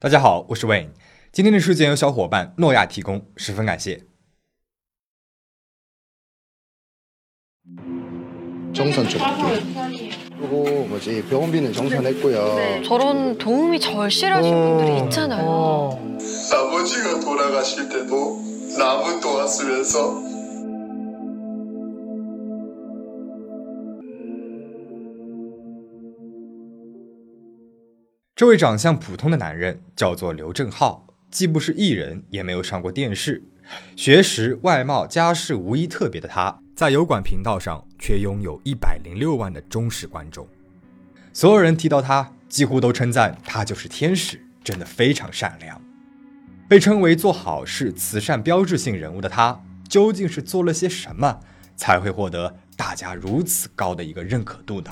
大家好，我是 Wayne。今天的事件由小伙伴诺亚提供，十分感谢。 정산 쳐볼게요. 그리고 뭐지 병원비는 정산했고요. 저런 도움이 절실하신 분들이 있잖아요. 아버지가 돌아가실 때도 남은 도왔으면서 这位长相普通的男人叫做刘正浩，既不是艺人，也没有上过电视，学识、外貌、家世无一特别的他，在油管频道上却拥有一百零六万的忠实观众。所有人提到他，几乎都称赞他就是天使，真的非常善良。被称为做好事、慈善标志性人物的他，究竟是做了些什么，才会获得大家如此高的一个认可度呢？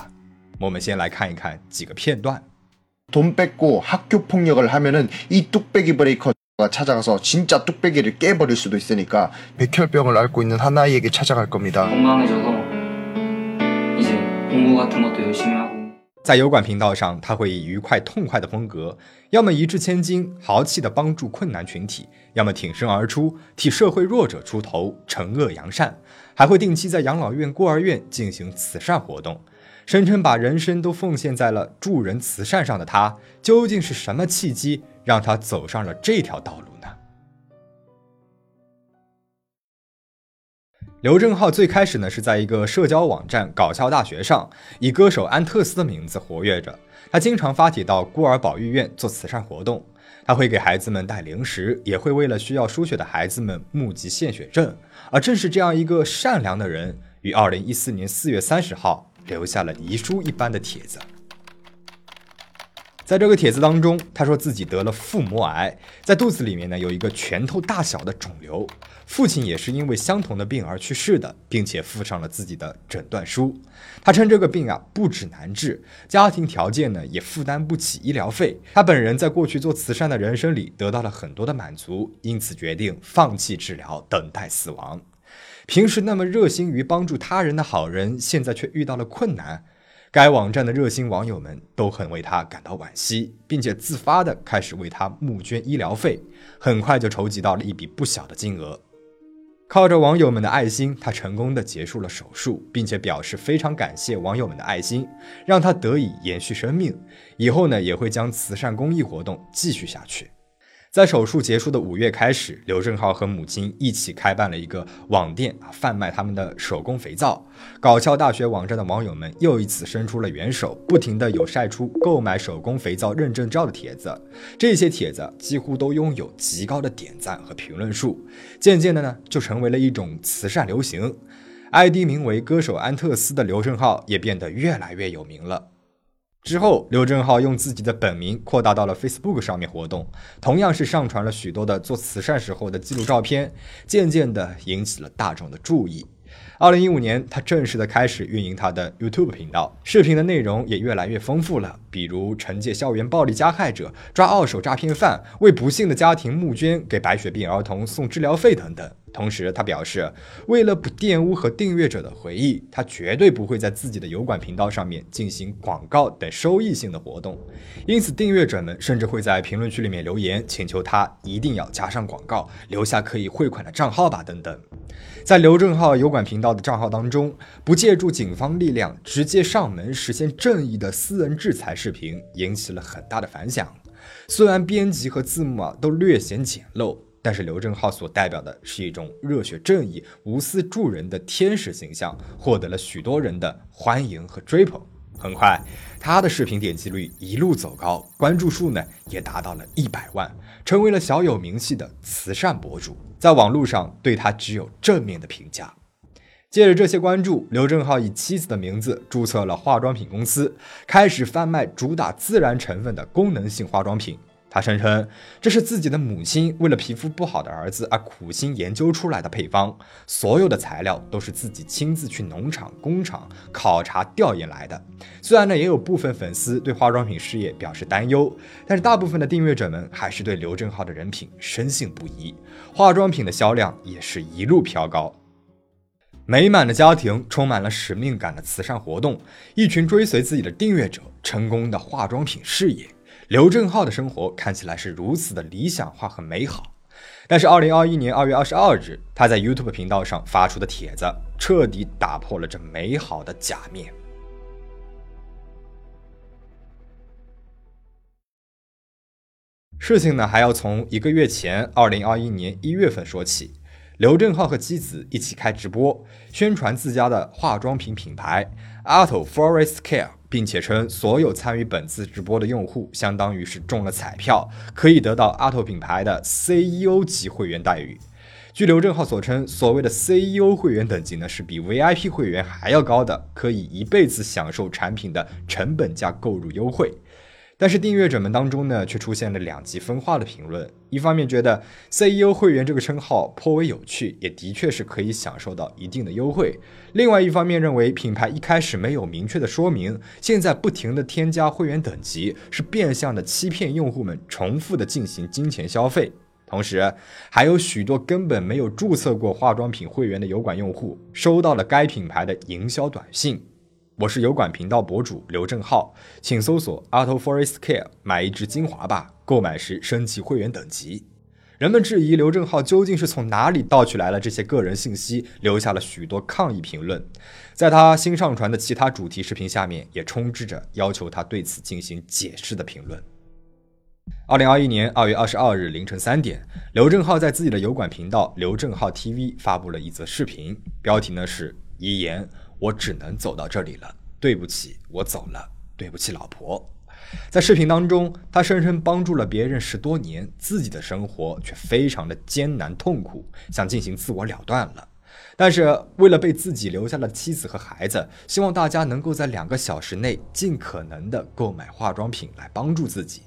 我们先来看一看几个片段。돈 뺏고 학교 폭력을 하면은 이 뚝배기 브레이커가 찾아가서 진짜 뚝배기를 깨버릴 수도 있으니까 백혈병을 앓고 있는 한 아이에게 찾아갈 겁니다. 건강해져서 이제 공부 같은 것도 열심히 하고 在油管频道上，他会以愉快痛快的风格，要么一掷千金，豪气的帮助困难群体，要么挺身而出，替社会弱者出头，惩恶扬善，还会定期在养老院、孤儿院进行慈善活动， 声称把人生都奉献在了助人慈善上的他，究竟是什么契机让他走上了这条道路呢？刘正浩最开始呢是在一个社交网站“搞笑大学”上，以歌手安特斯的名字活跃着。他经常发帖到孤儿保育院做慈善活动，他会给孩子们带零食，也会为了需要输血的孩子们募集献血证。而正是这样一个善良的人，于二零一四年四月三十号留下了遗书一般的帖子。在这个帖子当中，他说自己得了腹膜癌，在肚子里面呢有一个拳头大小的肿瘤，父亲也是因为相同的病而去世的，并且附上了自己的诊断书。他称这个病啊不止难治，家庭条件呢也负担不起医疗费。他本人在过去做慈善的人生里得到了很多的满足，因此决定放弃治疗，等待死亡。平时那么热心于帮助他人的好人，现在却遇到了困难。该网站的热心网友们都很为他感到惋惜，并且自发的开始为他募捐医疗费，很快就筹集到了一笔不小的金额。靠着网友们的爱心，他成功的结束了手术，并且表示非常感谢网友们的爱心，让他得以延续生命。以后呢，也会将慈善公益活动继续下去。在手术结束的五月开始，刘正浩和母亲一起开办了一个网店啊，贩卖他们的手工肥皂。搞笑大学网站的网友们又一次伸出了援手，不停的有晒出购买手工肥皂认证照的帖子，这些帖子几乎都拥有极高的点赞和评论数，渐渐的呢，就成为了一种慈善流行。ID 名为歌手安特斯的刘正浩也变得越来越有名了。之后，刘正浩用自己的本名扩大到了 Facebook 上面活动，同样是上传了许多的做慈善时候的记录照片，渐渐的引起了大众的注意。二零一五年，他正式的开始运营他的 YouTube 频道，视频的内容也越来越丰富了，比如惩戒校园暴力加害者、抓二手诈骗犯、为不幸的家庭募捐、给白血病儿童送治疗费等等。同时，他表示，为了不玷污和订阅者的回忆，他绝对不会在自己的油管频道上面进行广告等收益性的活动。因此，订阅者们甚至会在评论区里面留言，请求他一定要加上广告，留下可以汇款的账号吧，等等。在刘正浩油管频道的账号当中，不借助警方力量，直接上门实现正义的私人制裁视频，引起了很大的反响。虽然编辑和字幕啊都略显简陋。但是刘正浩所代表的是一种热血正义、无私助人的天使形象，获得了许多人的欢迎和追捧。很快，他的视频点击率一路走高，关注数呢也达到了一百万，成为了小有名气的慈善博主。在网络上对他只有正面的评价。借着这些关注，刘正浩以妻子的名字注册了化妆品公司，开始贩卖主打自然成分的功能性化妆品。他声称这是自己的母亲为了皮肤不好的儿子而苦心研究出来的配方，所有的材料都是自己亲自去农场、工厂考察调研来的。虽然呢，也有部分粉丝对化妆品事业表示担忧，但是大部分的订阅者们还是对刘正浩的人品深信不疑，化妆品的销量也是一路飘高。美满的家庭，充满了使命感的慈善活动，一群追随自己的订阅者，成功的化妆品事业。刘正浩的生活看起来是如此的理想化和美好，但是二零二一年二月二十二日，他在 YouTube 频道上发出的帖子，彻底打破了这美好的假面。事情呢，还要从一个月前，二零二一年一月份说起。刘正浩和妻子一起开直播，宣传自家的化妆品品牌 Auto Forest Care，并且称所有参与本次直播的用户，相当于是中了彩票，可以得到阿拓品牌的 CEO 级会员待遇。据刘正浩所称，所谓的 CEO 会员等级呢，是比 VIP 会员还要高的，可以一辈子享受产品的成本价购入优惠。但是订阅者们当中呢，却出现了两极分化的评论。一方面觉得 CEO 会员这个称号颇为有趣，也的确是可以享受到一定的优惠；另外一方面认为品牌一开始没有明确的说明，现在不停的添加会员等级，是变相的欺骗用户们重复的进行金钱消费。同时，还有许多根本没有注册过化妆品会员的油管用户，收到了该品牌的营销短信。我是油管频道博主刘正浩，请搜索 Auto Forest Care 买一支精华吧，购买时升级会员等级。人们质疑刘正浩究竟是从哪里盗取来了这些个人信息，留下了许多抗议评论。在他新上传的其他主题视频下面，也充斥着要求他对此进行解释的评论。二零二一年二月二十二日凌晨三点，刘正浩在自己的油管频道刘正浩 TV 发布了一则视频，标题呢是遗言。我只能走到这里了，对不起，我走了，对不起，老婆。在视频当中，他深深帮助了别人十多年，自己的生活却非常的艰难痛苦，想进行自我了断了。但是为了被自己留下的妻子和孩子，希望大家能够在两个小时内尽可能的购买化妆品来帮助自己。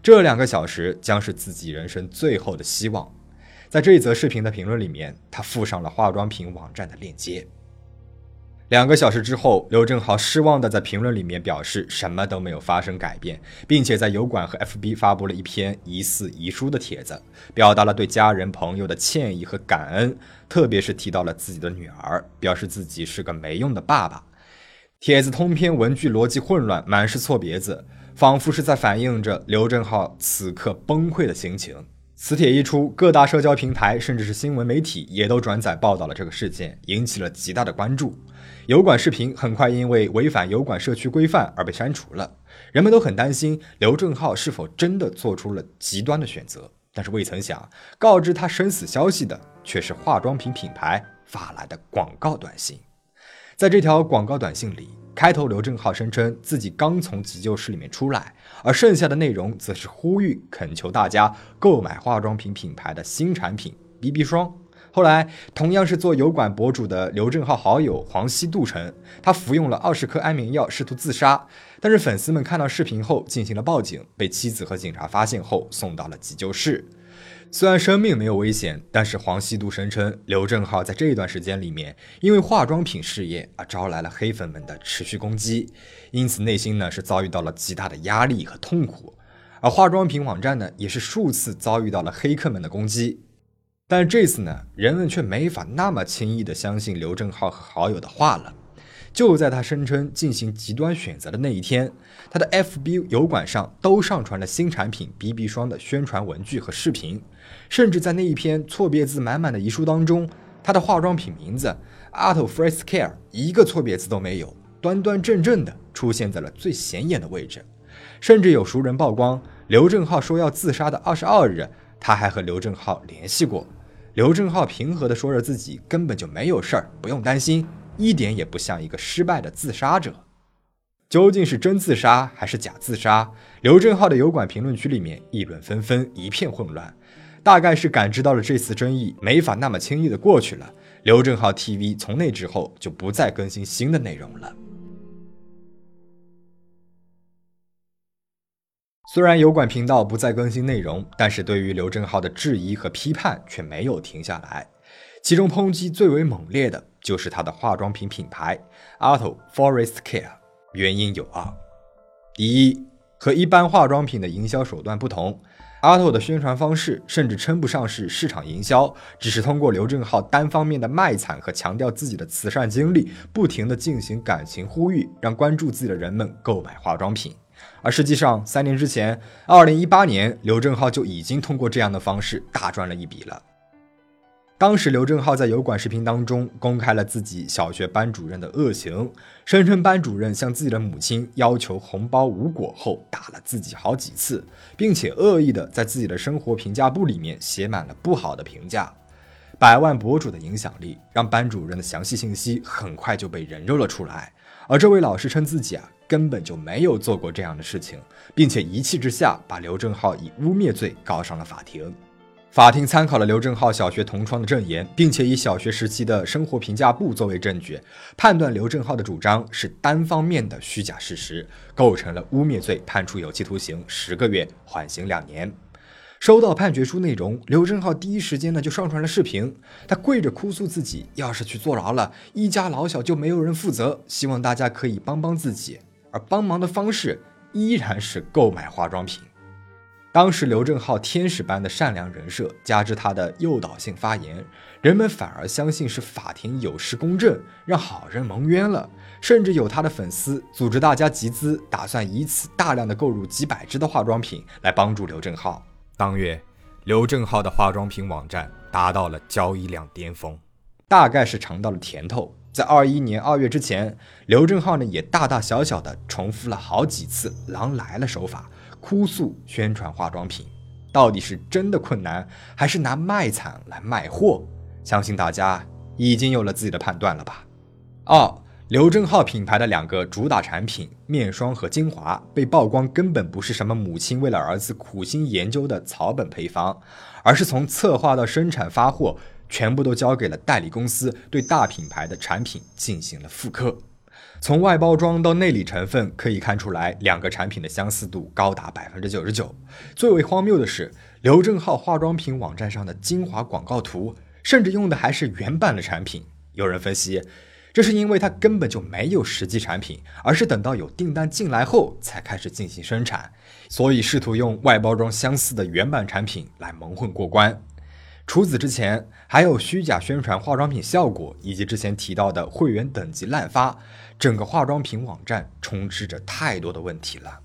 这两个小时将是自己人生最后的希望。在这一则视频的评论里面，他附上了化妆品网站的链接。两个小时之后，刘正浩失望地在评论里面表示什么都没有发生改变，并且在油管和 FB 发布了一篇疑似遗书的帖子，表达了对家人朋友的歉意和感恩，特别是提到了自己的女儿，表示自己是个没用的爸爸。帖子通篇文句逻辑混乱，满是错别字，仿佛是在反映着刘正浩此刻崩溃的心情。此帖一出，各大社交平台甚至是新闻媒体也都转载报道了这个事件，引起了极大的关注。油管视频很快因为违反油管社区规范而被删除了，人们都很担心刘正浩是否真的做出了极端的选择。但是未曾想，告知他生死消息的却是化妆品品牌发来的广告短信。在这条广告短信里，开头刘正浩声称自己刚从急救室里面出来，而剩下的内容则是呼吁恳求大家购买化妆品品牌的新产品 BB 霜。后来，同样是做油管博主的刘正浩好友黄西渡称，他服用了二十颗安眠药，试图自杀。但是粉丝们看到视频后进行了报警，被妻子和警察发现后送到了急救室。虽然生命没有危险，但是黄西杜声称，刘正浩在这一段时间里面，因为化妆品事业而招来了黑粉们的持续攻击，因此内心呢是遭遇到了极大的压力和痛苦。而化妆品网站呢，也是数次遭遇到了黑客们的攻击。但这次呢，人们却没法那么轻易的相信刘正浩和好友的话了。就在他声称进行极端选择的那一天，他的 FB 油管上都上传了新产品 BB 霜的宣传文具和视频，甚至在那一篇错别字满满的遗书当中，他的化妆品名字 Auto Fresh Care 一个错别字都没有，端端正正的出现在了最显眼的位置。甚至有熟人曝光，刘正浩说要自杀的二十二日，他还和刘正浩联系过。刘正浩平和地说着自己根本就没有事儿，不用担心，一点也不像一个失败的自杀者。究竟是真自杀还是假自杀？刘正浩的油管评论区里面议论纷纷，一片混乱。大概是感知到了这次争议没法那么轻易的过去了，刘正浩 TV 从那之后就不再更新新的内容了。虽然油管频道不再更新内容，但是对于刘正浩的质疑和批判却没有停下来。其中抨击最为猛烈的就是他的化妆品品牌 Auto Forest Care。原因有二：第一，和一般化妆品的营销手段不同阿拓的宣传方式甚至称不上是市场营销，只是通过刘正浩单方面的卖惨和强调自己的慈善经历，不停地进行感情呼吁，让关注自己的人们购买化妆品。而实际上，三年之前，二零一八年，刘正浩就已经通过这样的方式大赚了一笔了。当时，刘正浩在油管视频当中公开了自己小学班主任的恶行，声称班主任向自己的母亲要求红包无果后，打了自己好几次，并且恶意的在自己的生活评价簿里面写满了不好的评价。百万博主的影响力让班主任的详细信息很快就被人肉了出来，而这位老师称自己啊根本就没有做过这样的事情，并且一气之下把刘正浩以污蔑罪告上了法庭。法庭参考了刘正浩小学同窗的证言，并且以小学时期的生活评价簿作为证据，判断刘正浩的主张是单方面的虚假事实，构成了污蔑罪，判处有期徒刑十个月，缓刑两年。收到判决书内容，刘正浩第一时间呢就上传了视频，他跪着哭诉自己要是去坐牢了，一家老小就没有人负责，希望大家可以帮帮自己，而帮忙的方式依然是购买化妆品。当时刘正浩天使般的善良人设，加之他的诱导性发言，人们反而相信是法庭有失公正，让好人蒙冤了。甚至有他的粉丝组织大家集资，打算以此大量的购入几百支的化妆品来帮助刘正浩。当月，刘正浩的化妆品网站达到了交易量巅峰，大概是尝到了甜头。在二一年二月之前，刘正浩呢也大大小小的重复了好几次“狼来了”手法。哭诉宣传化妆品，到底是真的困难，还是拿卖惨来卖货？相信大家已经有了自己的判断了吧？二，刘正浩品牌的两个主打产品面霜和精华被曝光，根本不是什么母亲为了儿子苦心研究的草本配方，而是从策划到生产发货，全部都交给了代理公司，对大品牌的产品进行了复刻。从外包装到内里成分可以看出来，两个产品的相似度高达百分之九十九。最为荒谬的是，刘正浩化妆品网站上的精华广告图，甚至用的还是原版的产品。有人分析，这是因为他根本就没有实际产品，而是等到有订单进来后才开始进行生产，所以试图用外包装相似的原版产品来蒙混过关。除此之前，还有虚假宣传化妆品效果，以及之前提到的会员等级滥发，整个化妆品网站充斥着太多的问题了。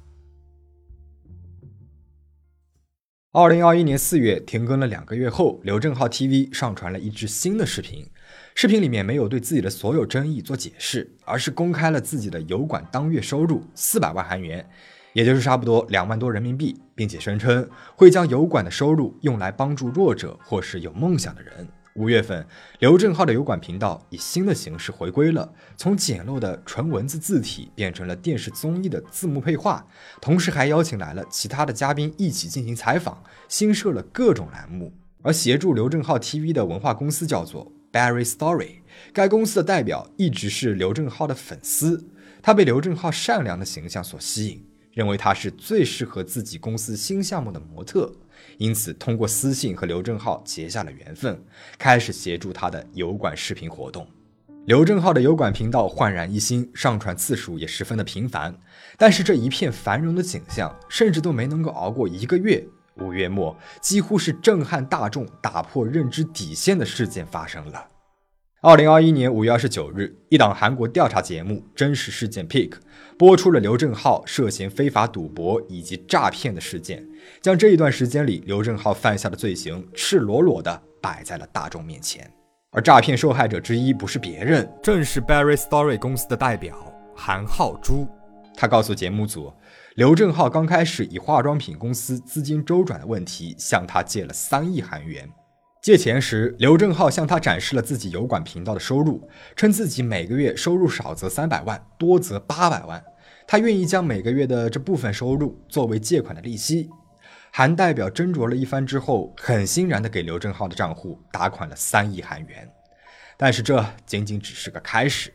二零二一年四月停更了两个月后，刘正浩 TV 上传了一支新的视频，视频里面没有对自己的所有争议做解释，而是公开了自己的油管当月收入四百万韩元。也就是差不多两万多人民币，并且声称会将油管的收入用来帮助弱者或是有梦想的人。五月份，刘正浩的油管频道以新的形式回归了，从简陋的纯文字字体变成了电视综艺的字幕配画，同时还邀请来了其他的嘉宾一起进行采访，新设了各种栏目。而协助刘正浩 TV 的文化公司叫做 Barry Story，该公司的代表一直是刘正浩的粉丝，他被刘正浩善良的形象所吸引。认为他是最适合自己公司新项目的模特，因此通过私信和刘正浩结下了缘分，开始协助他的油管视频活动。刘正浩的油管频道焕然一新，上传次数也十分的频繁。但是这一片繁荣的景象，甚至都没能够熬过一个月。五月末，几乎是震撼大众、打破认知底线的事件发生了。二零二一年五月二十九日，一档韩国调查节目《真实事件 Pick》播出了刘正浩涉嫌非法赌博以及诈骗的事件，将这一段时间里刘正浩犯下的罪行赤裸裸地摆在了大众面前。而诈骗受害者之一不是别人，正是 Barry Story 公司的代表韩浩珠。他告诉节目组，刘正浩刚开始以化妆品公司资金周转的问题向他借了三亿韩元。借钱时，刘正浩向他展示了自己油管频道的收入，称自己每个月收入少则三百万，多则八百万。他愿意将每个月的这部分收入作为借款的利息。韩代表斟酌了一番之后，很欣然地给刘正浩的账户打款了三亿韩元。但是这仅仅只是个开始。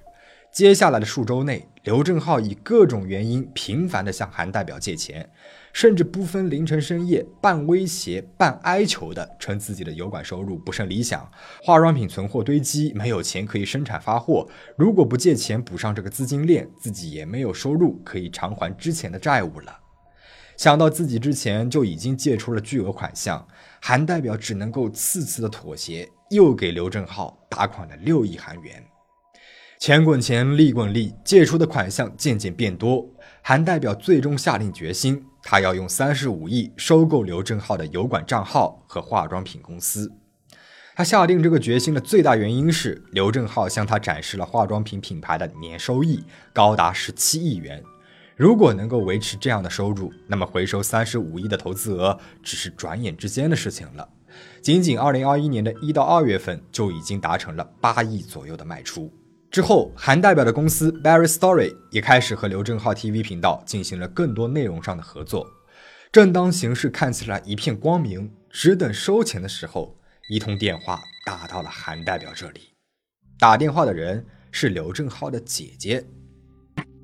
接下来的数周内，刘正浩以各种原因频繁地向韩代表借钱，甚至不分凌晨深夜，半威胁半哀求的称自己的油管收入不甚理想，化妆品存货堆积，没有钱可以生产发货。如果不借钱补上这个资金链，自己也没有收入可以偿还之前的债务了。想到自己之前就已经借出了巨额款项，韩代表只能够次次的妥协，又给刘正浩打款了六亿韩元。钱滚钱，利滚利，借出的款项渐渐变多。韩代表最终下定决心，他要用三十五亿收购刘正浩的油管账号和化妆品公司。他下定这个决心的最大原因是，刘正浩向他展示了化妆品品牌的年收益高达十七亿元。如果能够维持这样的收入，那么回收三十五亿的投资额只是转眼之间的事情了。仅仅二零二一年的一到二月份，就已经达成了八亿左右的卖出。之后，韩代表的公司 Barry Story 也开始和刘正浩 TV 频道进行了更多内容上的合作。正当形势看起来一片光明，只等收钱的时候，一通电话打到了韩代表这里。打电话的人是刘正浩的姐姐。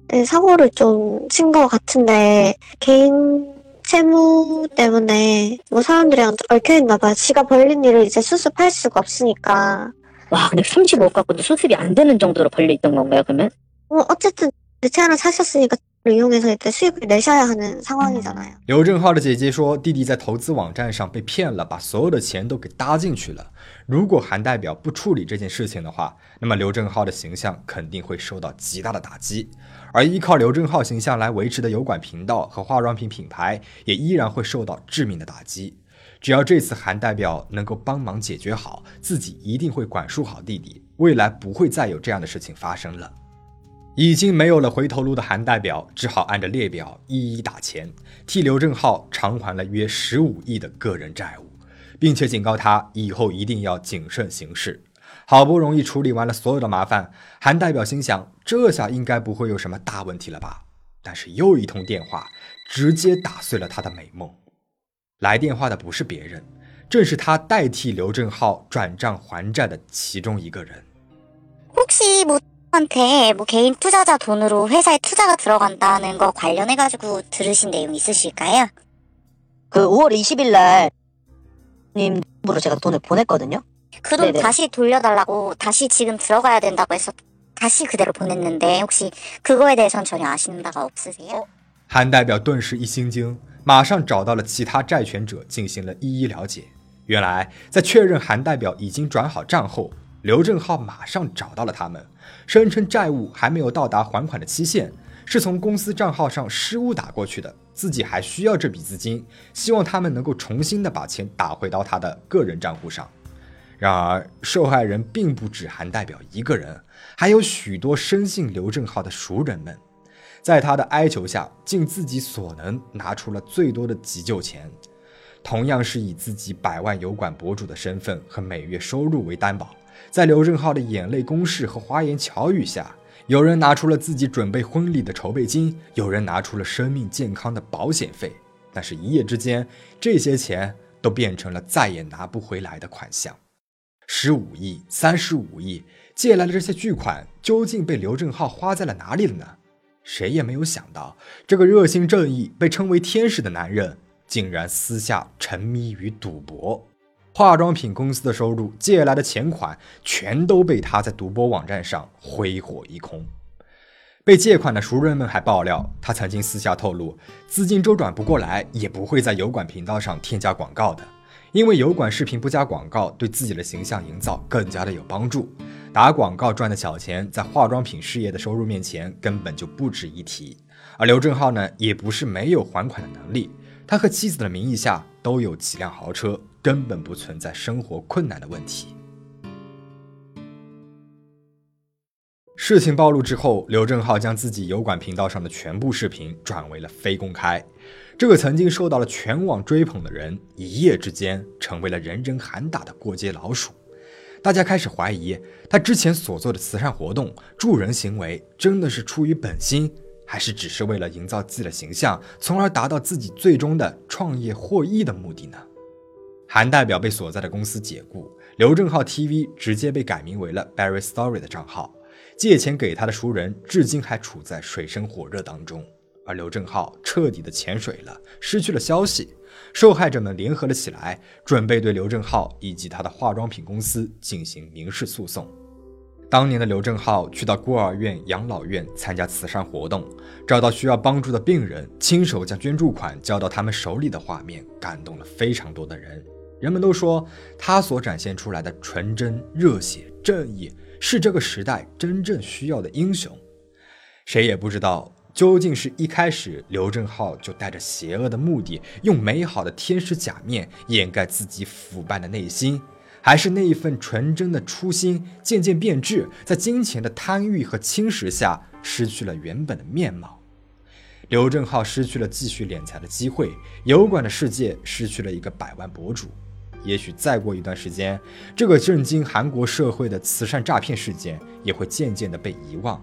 네, 사고를 좀 친 것 같은데 개인 채무 때문에 뭐 사람들이랑 얽혀 있나 봐요. 지가 벌린 일을 이제 수습할 수가 없으니까. 와, 근데 30억 갖고도 수습이 안 되는 정도로 벌려 있던 건가요, 그러면? 뭐 어쨌든 내 차를 사셨으니까 그걸 이용해서 이제 수익을 내셔야 하는 상황이잖아요. 刘正浩的姐姐说，弟弟在投资网站上被骗了，把所有的钱都给搭进去了。如果韩代表不处理这件事情的话，那么刘正浩的形象肯定会受到极大的打击。而依靠刘正浩形象来维持的油管频道和化妆品品牌，也依然会受到致命的打击。 只要这次韩代表能够帮忙解决好，自己一定会管束好弟弟，未来不会再有这样的事情发生了。已经没有了回头路的韩代表，只好按着列表一一打钱，替刘正浩偿还了约十五亿的个人债务，并且警告他以后一定要谨慎行事。好不容易处理完了所有的麻烦，韩代表心想，这下应该不会有什么大问题了吧？但是又一通电话，直接打碎了他的美梦。来电话的不是别人，正是他代替刘正浩转账还债的其中一个人。 혹시 뭐 한테 뭐 개인 투자자 돈으로 회사에 투자가 들어간다는 거 관련해가지고 들으신 내용 있으실까요? 그 5월 20일 날 님으로 제가 돈을 보냈거든요. 그 돈 네네. 다시 돌려달라고 다시 지금 들어가야 된다고 해서 다시 그대로 보냈는데 혹시 그거에 대해선 전혀 아시는 바가 없으세요? 韩代表顿时一心惊， 马上找到了其他债权者进行了一一了解。原来，在确认韩代表已经转好账后，刘正浩马上找到了他们，声称债务还没有到达还款的期限，是从公司账号上失误打过去的，自己还需要这笔资金，希望他们能够重新的把钱打回到他的个人账户上。然而，受害人并不止韩代表一个人，还有许多深信刘正浩的熟人们。在他的哀求下，尽自己所能拿出了最多的急救钱，同样是以自己百万油管博主的身份和每月收入为担保。在刘正浩的眼泪攻势和花言巧语下，有人拿出了自己准备婚礼的筹备金，有人拿出了生命健康的保险费。但是，一夜之间，这些钱都变成了再也拿不回来的款项。十五亿、三十五亿借来的这些巨款，究竟被刘正浩花在了哪里了呢？谁也没有想到，这个热心正义、被称为天使的男人，竟然私下沉迷于赌博。化妆品公司的收入、借来的钱款，全都被他在赌博网站上挥霍一空。被借款的熟人们还爆料，他曾经私下透露，资金周转不过来，也不会在油管频道上添加广告的，因为油管视频不加广告，对自己的形象营造更加的有帮助。打广告赚的小钱，在化妆品事业的收入面前根本就不值一提。而刘正浩呢，也不是没有还款的能力，他和妻子的名义下都有几辆豪车，根本不存在生活困难的问题。事情暴露之后，刘正浩将自己油管频道上的全部视频转为了非公开。这个曾经受到了全网追捧的人，一夜之间成为了人人喊打的过街老鼠。大家开始怀疑他之前所做的慈善活动、助人行为，真的是出于本心，还是只是为了营造自己的形象，从而达到自己最终的创业获益的目的呢？韩代表被所在的公司解雇，刘正浩 TV 直接被改名为了 Barry Story 的账号。借钱给他的熟人，至今还处在水深火热当中，而刘正浩彻底的潜水了，失去了消息。受害者们联合了起来，准备对刘正浩以及他的化妆品公司进行民事诉讼。当年的刘正浩去到孤儿院、养老院参加慈善活动，找到需要帮助的病人，亲手将捐助款交到他们手里的画面，感动了非常多的人。人们都说他所展现出来的纯真、热血、正义，是这个时代真正需要的英雄。谁也不知道，究竟是一开始刘正浩就带着邪恶的目的，用美好的天使假面掩盖自己腐败的内心。还是那一份纯真的初心渐渐变质，在金钱的贪欲和侵蚀下，失去了原本的面貌。刘正浩失去了继续敛财的机会，油管的世界失去了一个百万博主。也许再过一段时间，这个震惊韩国社会的慈善诈骗事件也会渐渐的被遗忘。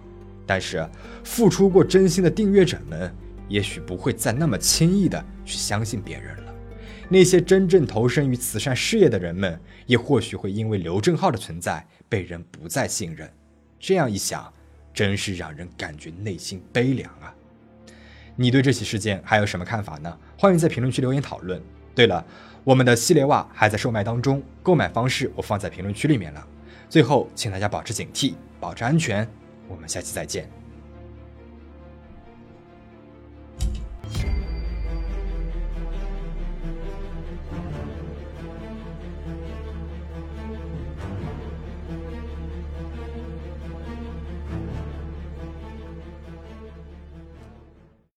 但是，付出过真心的订阅者们，也许不会再那么轻易的去相信别人了。那些真正投身于慈善事业的人们，也或许会因为刘正浩的存在被人不再信任。这样一想，真是让人感觉内心悲凉啊！你对这起事件还有什么看法呢？欢迎在评论区留言讨论。对了，我们的系列袜还在售卖当中，购买方式我放在评论区里面了。最后，请大家保持警惕，保持安全。我们下期再见。